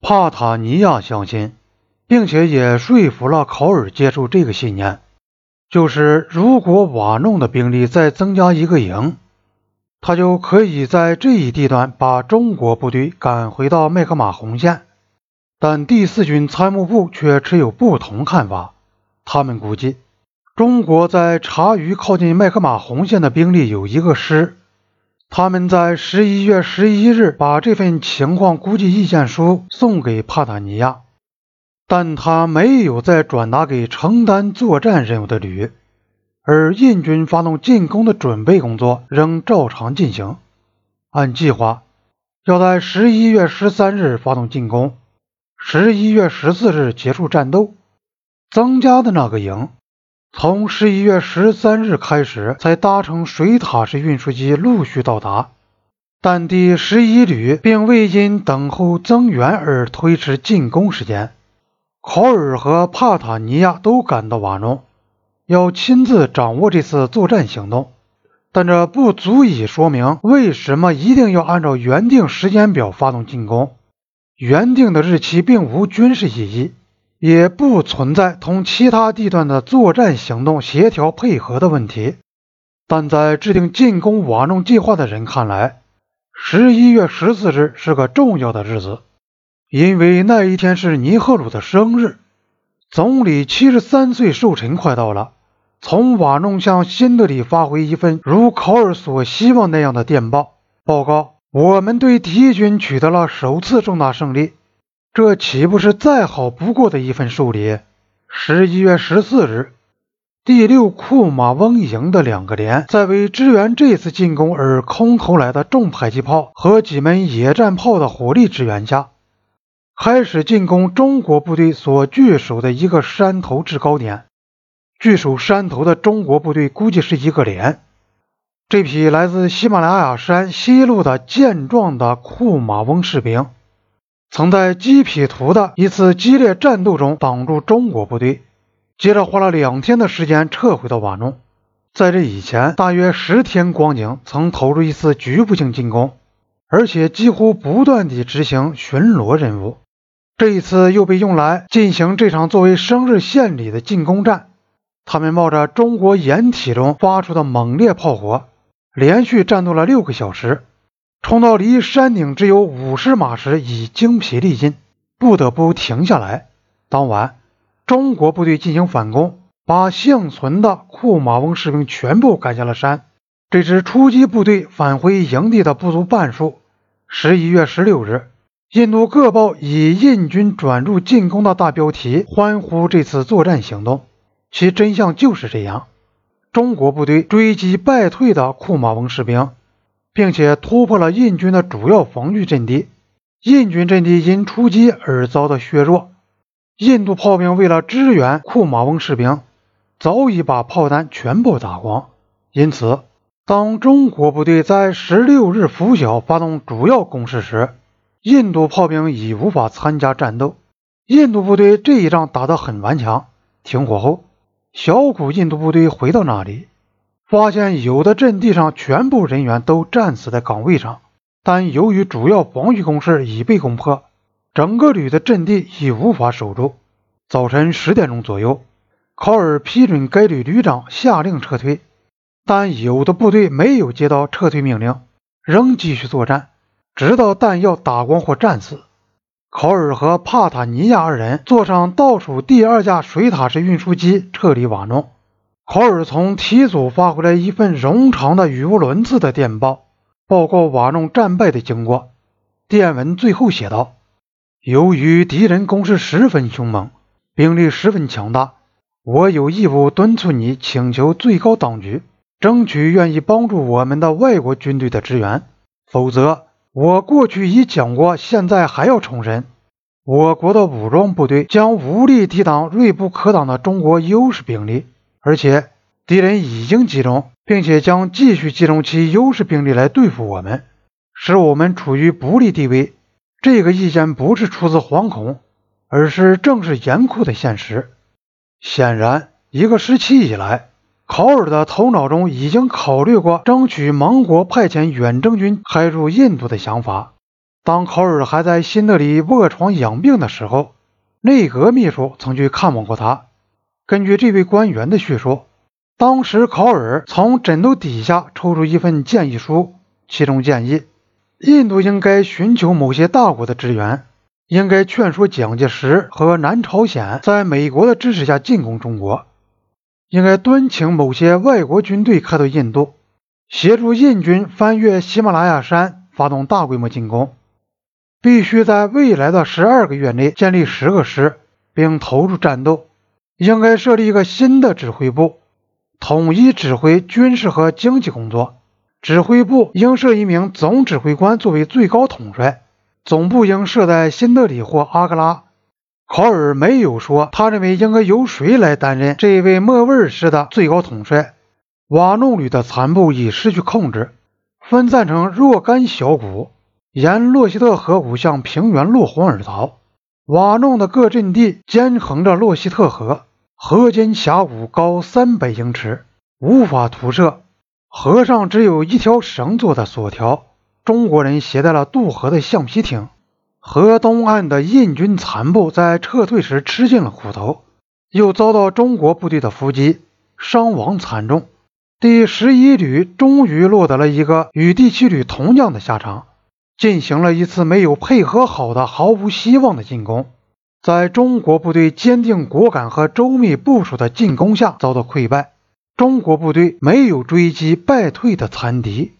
帕塔尼亚相信，并且也说服了考尔接受这个信念，就是如果瓦弄的兵力再增加一个营，他就可以在这一地段把中国部队赶回到麦克马洪线。但第四军参谋部却持有不同看法，他们估计。中国在察隅靠近麦克马洪线的兵力有一个师，他们在十一月十一日把这份情况估计意见书送给帕塔尼亚，但他没有再转达给承担作战任务的旅，而印军发动进攻的准备工作仍照常进行，按计划要在十一月十三日发动进攻，十一月十四日结束战斗，增加的那个营。从十一月十三日开始，才搭乘水塔式运输机陆续到达，但第十一旅并未因等候增援而推迟进攻时间。考尔和帕塔尼亚都赶到瓦农，要亲自掌握这次作战行动，但这不足以说明为什么一定要按照原定时间表发动进攻。原定的日期并无军事意义。也不存在同其他地段的作战行动协调配合的问题，但在制定进攻瓦弄计划的人看来，十一月十四日是个重要的日子，因为那一天是尼赫鲁的生日。总理七十三岁寿辰快到了，从瓦弄向新德里发回一份如考尔所希望那样的电报，报告我们对敌军取得了首次重大胜利。这岂不是再好不过的一份寿礼？十一月十四日，第六库马翁营的两个连在为支援这次进攻而空投来的重迫击炮和几门野战炮的火力支援下，开始进攻中国部队所据守的一个山头制高点。据守山头的中国部队估计是一个连。这批来自喜马拉雅山西路的健壮的库马翁士兵。曾在基匹图的一次激烈战斗中挡住中国部队，接着花了两天的时间撤回到瓦弄。在这以前，大约十天光景，曾投入一次局部性进攻，而且几乎不断地执行巡逻任务。这一次又被用来进行这场作为生日献礼的进攻战。他们冒着中国掩体中发出的猛烈炮火，连续战斗了六个小时。冲到离山顶只有五十码时，已精疲力尽，不得不停下来。当晚，中国部队进行反攻，把幸存的库马翁士兵全部赶下了山。这支出击部队返回营地的不足半数。十一月十六日，印度各报以“印军转入进攻”的大标题欢呼这次作战行动，其真相就是这样：中国部队追击败退的库马翁士兵。并且突破了印军的主要防御阵地，印军阵地因出击而遭到削弱。印度炮兵为了支援库马翁士兵，早已把炮弹全部打光。因此，当中国部队在十六日拂晓发动主要攻势时，印度炮兵已无法参加战斗。印度部队这一仗打得很顽强。停火后，小股印度部队回到那里。发现有的阵地上全部人员都战死在岗位上，但由于主要防御工事已被攻破，整个旅的阵地已无法守住。早晨十点钟左右，考尔批准该旅旅长下令撤退，但有的部队没有接到撤退命令，仍继续作战，直到弹药打光或战死。考尔和帕塔尼亚二人坐上倒数第二架水塔式运输机撤离瓦诺。考尔从提组发回来一份冗长的、语无伦次的电报，报告瓦弄战败的经过。电文最后写道：“由于敌人攻势十分凶猛，兵力十分强大，我有义务敦促你请求最高当局争取愿意帮助我们的外国军队的支援。否则，我过去已讲过，现在还要重申，我国的武装部队将无力抵挡锐不可挡的中国优势兵力。”而且敌人已经集中，并且将继续集中其优势兵力来对付我们，使我们处于不利地位。这个意见不是出自惶恐，而是正是严酷的现实。显然，一个时期以来，考尔的头脑中已经考虑过争取盟国派遣远征军开入印度的想法，当考尔还在新德里卧床养病的时候，内阁秘书曾去看望过他。根据这位官员的叙述，当时考尔从枕头底下抽出一份建议书，其中建议印度应该寻求某些大国的支援，应该劝说蒋介石和南朝鲜在美国的支持下进攻中国，应该敦请某些外国军队开到印度，协助印军翻越喜马拉雅山，发动大规模进攻。必须在未来的十二个月内建立十个师，并投入战斗。应该设立一个新的指挥部，统一指挥军事和经济工作。指挥部应设一名总指挥官作为最高统帅，总部应设在新德里或阿格拉。考尔没有说他认为应该由谁来担任这位莫威尔式的最高统帅。瓦弄旅的残部已失去控制，分散成若干小股。沿洛希特河谷向平原落荒而逃。瓦弄的各阵地兼横着洛希特河，河间峡谷高三百英尺，无法徒涉。河上只有一条绳做的索条。中国人携带了渡河的橡皮艇。河东岸的印军残部在撤退时吃尽了苦头，又遭到中国部队的伏击，伤亡惨重。第十一旅终于落得了一个与第七旅同样的下场。进行了一次没有配合好的、毫无希望的进攻，在中国部队坚定果敢和周密部署的进攻下遭到溃败。中国部队没有追击败退的残敌。